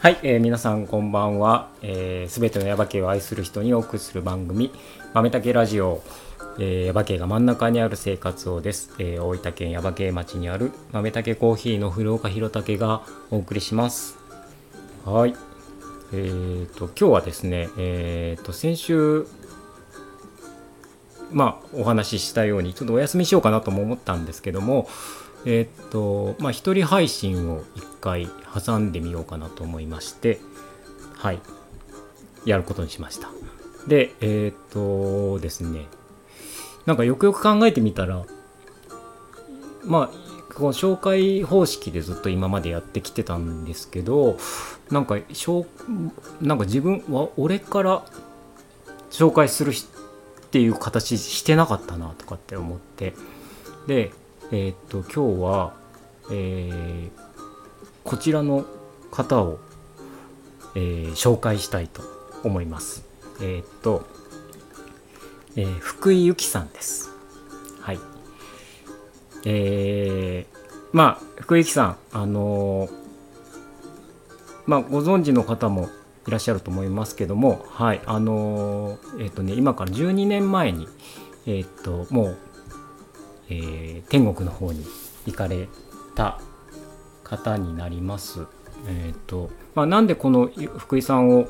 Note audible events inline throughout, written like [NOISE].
はい、えー皆さんこんばんは。す、えー、べ、てのヤバ系を愛する人にお送りする番組、豆竹ラジオ、えー、ヤバ系が真ん中にある生活をです。えー大分県ヤバ系町にある豆竹コーヒーの古岡弘武がお送りします。はい。えー、と、今日はですね、えー、と、先週、まあ、お話ししたように、ちょっとお休みしようかなとも思ったんですけども、えーと、まあ、一人配信を一回挟んでみようかなと思いまして、はい、やることにしました。で、えーっとですね、なんかよくよく考えてみたら、まあ、この紹介方式でずっと今までやってきてたんですけど、なんか、しょなんか自分は、俺から紹介するっていう形してなかったなとかって思って、で、えーっと今日は、えーこちらの方を、えー紹介したいと思います。えーっと、えー福井由紀さんです。はい。えーまあ福井由紀さん、あのーまあご存知の方もいらっしゃると思いますけども、はい、あのーえーっとね今から12年前にえーっともうえー天国の方に行かれた方になります。えーとまあ、なんでこの福井さんを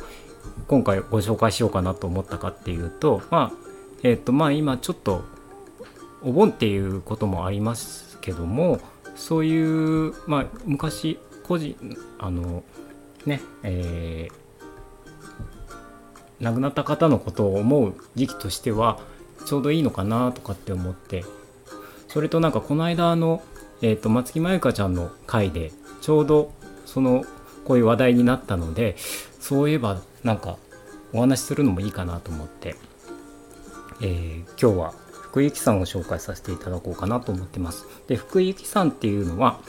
今回ご紹介しようかなと思ったかっていうと,、まあえーとまあ、今ちょっとお盆っていうこともありますけどもそういう、まあ、昔個人あのねえー亡くなった方のことを思う時期としてはちょうどいいのかなとかって思ってそれとなんかこの間の、えー、と松木まゆかちゃんの回でちょうどそのこういう話題になったのでそういえばなんかお話しするのもいいかなと思って、えー今日は福井由紀さんを紹介させていただこうかなと思ってます。で福井由紀さんっていうのは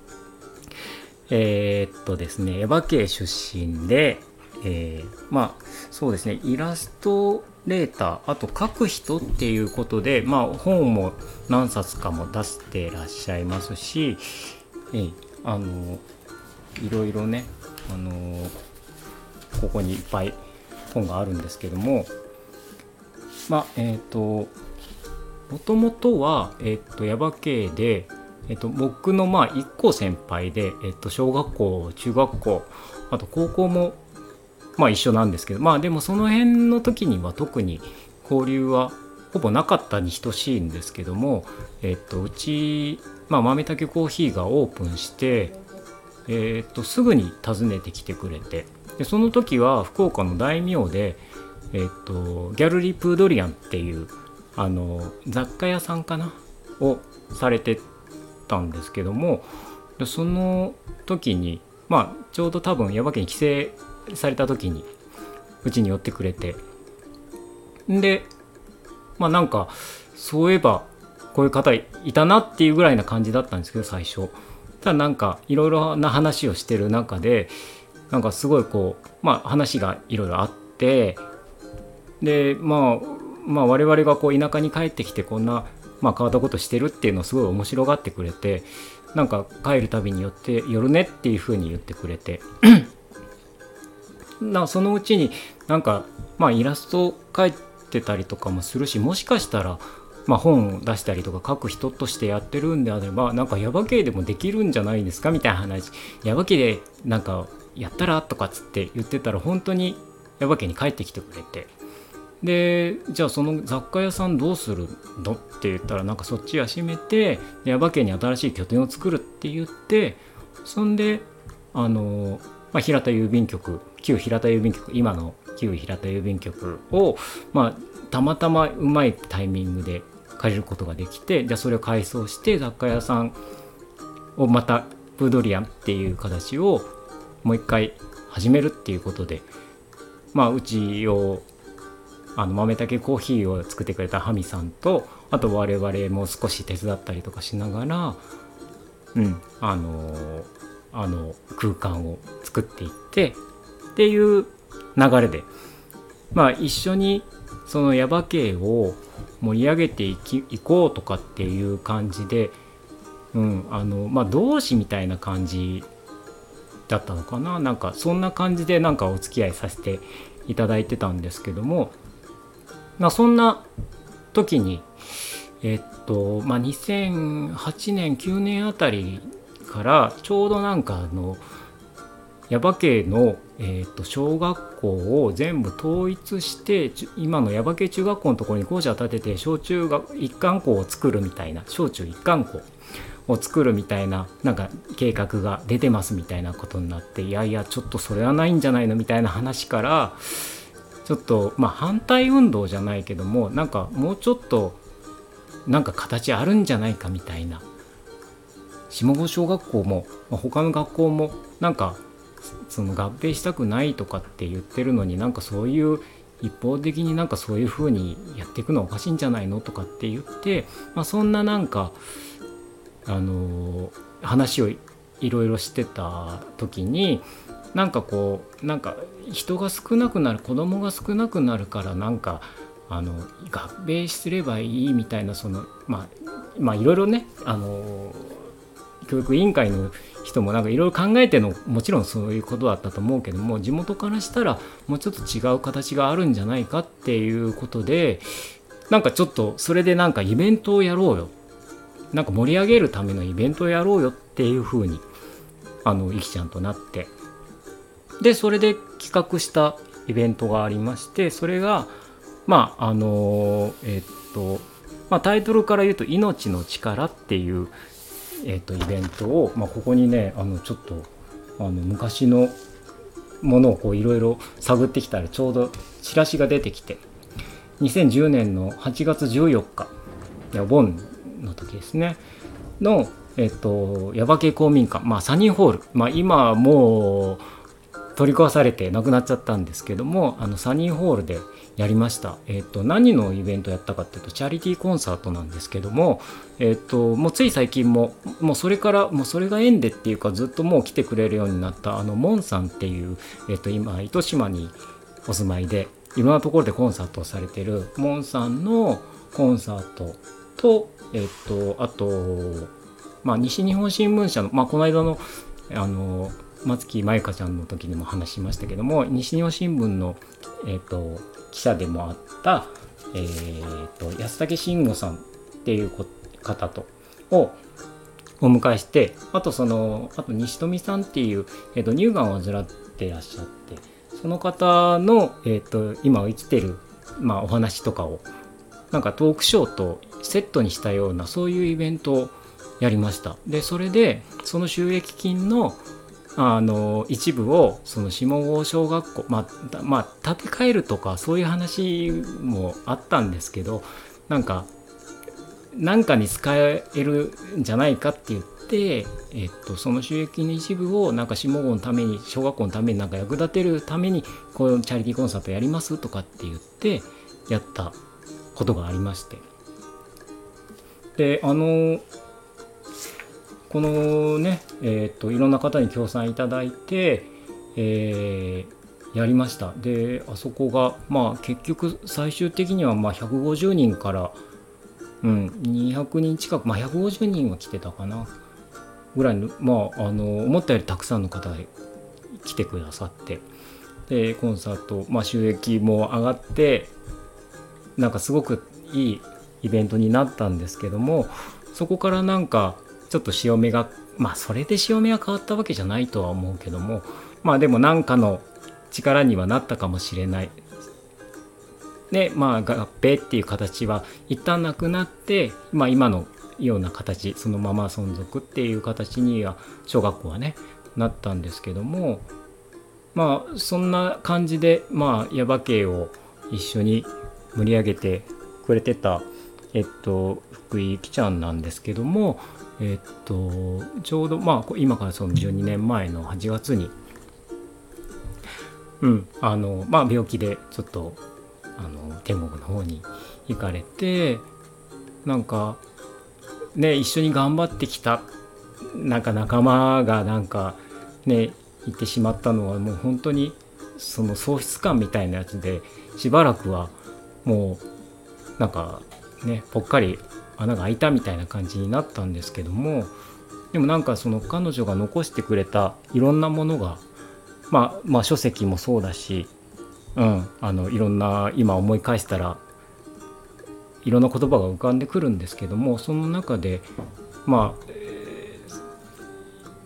[COUGHS] えっとですねエヴァ系出身で、えーまあそうですねイラストレーターあと書く人っていうことでまあ本も何冊かも出してらっしゃいますし、えーあのいろいろねあのここにいっぱい本があるんですけどもまあえっ、ともともとは、えっと耶馬渓で、えっと僕のまあ一個先輩で、えっと小学校中学校あと高校もまあ一緒なんですけどまあでもその辺の時には特に交流はほぼなかったに等しいんですけども、えっとうち、まあ、豆竹コーヒーがオープンして、えっとすぐに訪ねてきてくれてでその時は福岡の大名で、えっとギャルリー・プードリアンっていうあの雑貨屋さんかなをされてたんですけどもでその時にまあちょうど多分耶馬渓に帰省された時にうちに寄ってくれてでまあなんかそういえばこういう方いたなっていうぐらいな感じだったんですけど最初。ただなんかいろいろな話をしてる中でなんかすごいこうまあ話がいろいろあってでまあまあ我々がこう田舎に帰ってきてこんな、まあ、変わったことしてるっていうのをすごい面白がってくれてなんか帰るたびに寄って寄るねっていうふうに言ってくれて。[CLEARS THROAT] なそのうちになんかまあイラスト描いてたりとかもするしもしかしたらまあ、本を出したりとか書く人としてやってるんであればなんかヤバ系でもできるんじゃないですかみたいな話。ヤバ系でなんかやったらとかっつって言ってたら本当にヤバ系に帰ってきてくれて。でじゃあその雑貨屋さんどうするのって言ったらなんかそっちは閉めてヤバ系に新しい拠点を作るって言ってそんであの、まあ、平田郵便局旧平田郵便局今の旧平田郵便局をまあたまたまうまいタイミングで借りることができてじゃあそれを改装して雑貨屋さんをまたプードリアンっていう形をもう一回始めるっていうことでまあうちをあの豆竹コーヒーを作ってくれたハミさんとあと我々も少し手伝ったりとかしながらうんあのあの空間を作っていってっていう流れで。まあ一緒にその耶馬渓を盛り上げていきいこうとかっていう感じで、うんあのまあ、同志みたいな感じだったのかな。なんかそんな感じでなんかお付き合いさせていただいてたんですけども、まあ、そんな時にえっとまあ2008年9年あたりからちょうどなんかあの耶馬渓の、えー、と小学校を全部統一して今の耶馬渓中学校のところに校舎を建てて小中学一貫校を作るみたいな小中一貫校を作るみたいななんか計画が出てますみたいなことになっていやいやちょっとそれはないんじゃないのみたいな話からちょっとまあ反対運動じゃないけどもなんかもうちょっとなんか形あるんじゃないかみたいな。下郷小学校も、ま、他の学校もなんかその合併したくないとかって言ってるのになんかそういう一方的になんかそういう風にやっていくのはおかしいんじゃないのとかって言って、まあ、そんななんかあの話をいろいろしてた時になんかこうなんか人が少なくなる子供が少なくなるからなんかあの合併すればいいみたいなそのまあまあいろいろねあの教育委員会の人もなんかいろいろ考えてのもちろんそういうことだったと思うけども地元からしたらもうちょっと違う形があるんじゃないかっていうことでなんかちょっとそれでなんかイベントをやろうよ。なんか盛り上げるためのイベントをやろうよっていう風にあのいきちゃんとなって。でそれで企画したイベントがありましてそれがまああのえっとまあ、タイトルから言うと「命の力」っていうえーと、イベントを、まあ、ここにねあのちょっとあの昔のものをいろいろ探ってきたらちょうどチラシが出てきて2010年の8月14日お盆の時ですねの、えっ、ー、と耶馬渓公民館、まあ、サニーホール、まあ、今もう取り壊されてなくなっちゃったんですけどもあのサニーホールでやりました。え、ー、と何のイベントやったかっていうとチャリティーコンサートなんですけども、え、ー、ともうつい最近ももうそれからもうそれが縁でっていうかずっともう来てくれるようになったあのモンさんっていうえ、ー、と今糸島にお住まいでいろんなところでコンサートをされてるモンさんのコンサートとえっ、とあとまあ西日本新聞社のまあこの間のあの松木舞香ちゃんの時にも話しましたけども西日本新聞の、えーと記者でもあった、えーと、安武慎吾さんっていう方とをお迎えしてあとそのあと西富さんっていう、えーと、乳がんを患ってらっしゃってその方の、えーと、今生きてる、まあ、お話とかをなんかトークショーとセットにしたようなそういうイベントをやりました。でそれでその収益金のあの一部をその下郷小学校まあ、まあ、建て替えるとかそういう話もあったんですけどなんか何かに使えるんじゃないかって言って、えっと、その収益の一部をなんか下郷のために小学校のためになんか役立てるためにこういうチャリティーコンサートやりますとかって言ってやったことがありまして。であのこのね、えーと、いろんな方に協賛いただいて、えー、やりました。であそこがまあ結局最終的にはまあ150人から、うん、200人近くまあ150人は来てたかなぐらいのまああの思ったよりたくさんの方が来てくださってでコンサート、まあ、収益も上がってなんかすごくいいイベントになったんですけどもそこからなんかちょっと潮目がまあそれで潮目が変わったわけじゃないとは思うけどもまあでも何かの力にはなったかもしれない。でまあ合併っていう形は一旦なくなって、まあ、今のような形そのまま存続っていう形には小学校はねなったんですけどもまあそんな感じでまあ耶馬渓を一緒に盛り上げてくれてたえっと福井きちゃんなんですけどもえっとちょうどまあ今からその12年前の8月にうんあのまあ病気でちょっとあの天国の方に行かれてなんかね一緒に頑張ってきたなんか仲間がなんかね行ってしまったのはもう本当にその喪失感みたいなやつでしばらくはもうなんかねぽっかり穴が開いたみたいな感じになったんですけどもでもなんかその彼女が残してくれたいろんなものが、まあ、まあ書籍もそうだし、うん、あのいろんな今思い返したらいろんな言葉が浮かんでくるんですけどもその中でまあ、えー、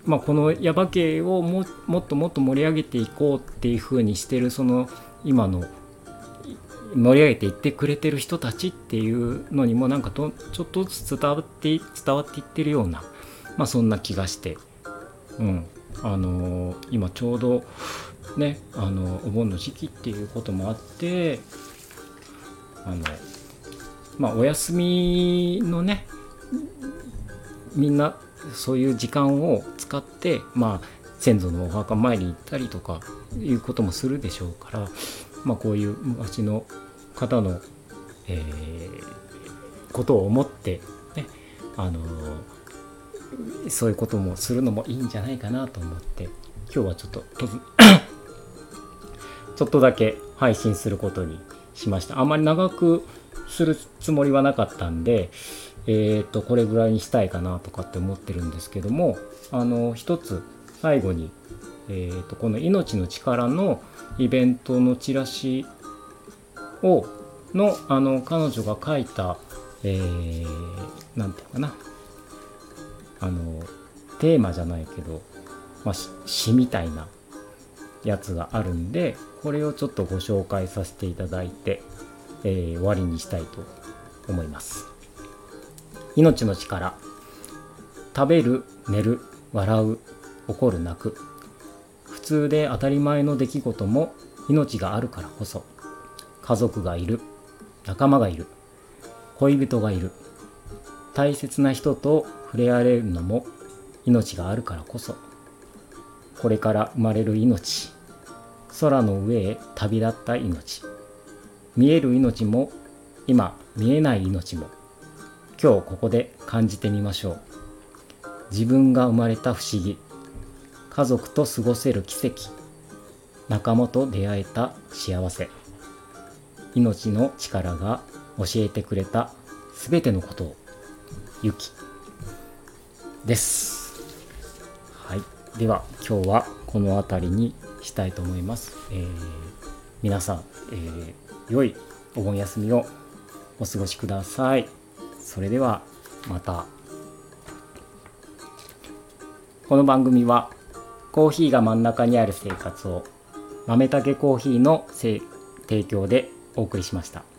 まあ、この耶馬渓をももっともっと盛り上げていこうっていうふうにしてるその今の盛り上げていってくれてる人たちっていうのにもなんかとちょっとずつ伝わって伝わっていってるような、まあ、そんな気がして、うん。あのー、今ちょうどねあのお盆の時期っていうこともあってあのまあお休みのねみんなそういう時間を使ってまあ先祖のお墓参りに行ったりとかいうこともするでしょうから、まあ、こういう昔の方の、えー、ことを思って、ねあのー、そういうこともするのもいいんじゃないかなと思って今日はちょっとちょっとだけ配信することにしました。あまり長くするつもりはなかったんで、え、ー、と、これぐらいにしたいかなとかって思ってるんですけども、あの、一つ最後に、えっ、ー、と、この命の力のイベントのチラシを、の、あの、彼女が書いた、えー、ていうかな、あの、テーマじゃないけど、まあ、詩みたいなやつがあるんで、これをちょっとご紹介させていただいて、えー、終わりにしたいと思います。命の力。食べる寝る笑う怒る泣く。普通で当たり前の出来事も命があるからこそ。家族がいる。仲間がいる。恋人がいる。大切な人と触れ合えるのも命があるからこそ。これから生まれる命。空の上へ旅立った命。見える命も今見えない命も。今日ここで感じてみましょう。自分が生まれた不思議。家族と過ごせる奇跡。仲間と出会えた幸せ。命の力が教えてくれた全てのことをゆきですはいでは今日はこの辺りにしたいと思います、えー、皆さん、えー、良いお盆休みをお過ごしください。それではまた。この番組はコーヒーが真ん中にある生活を豆たけコーヒーの提供でお送りしました。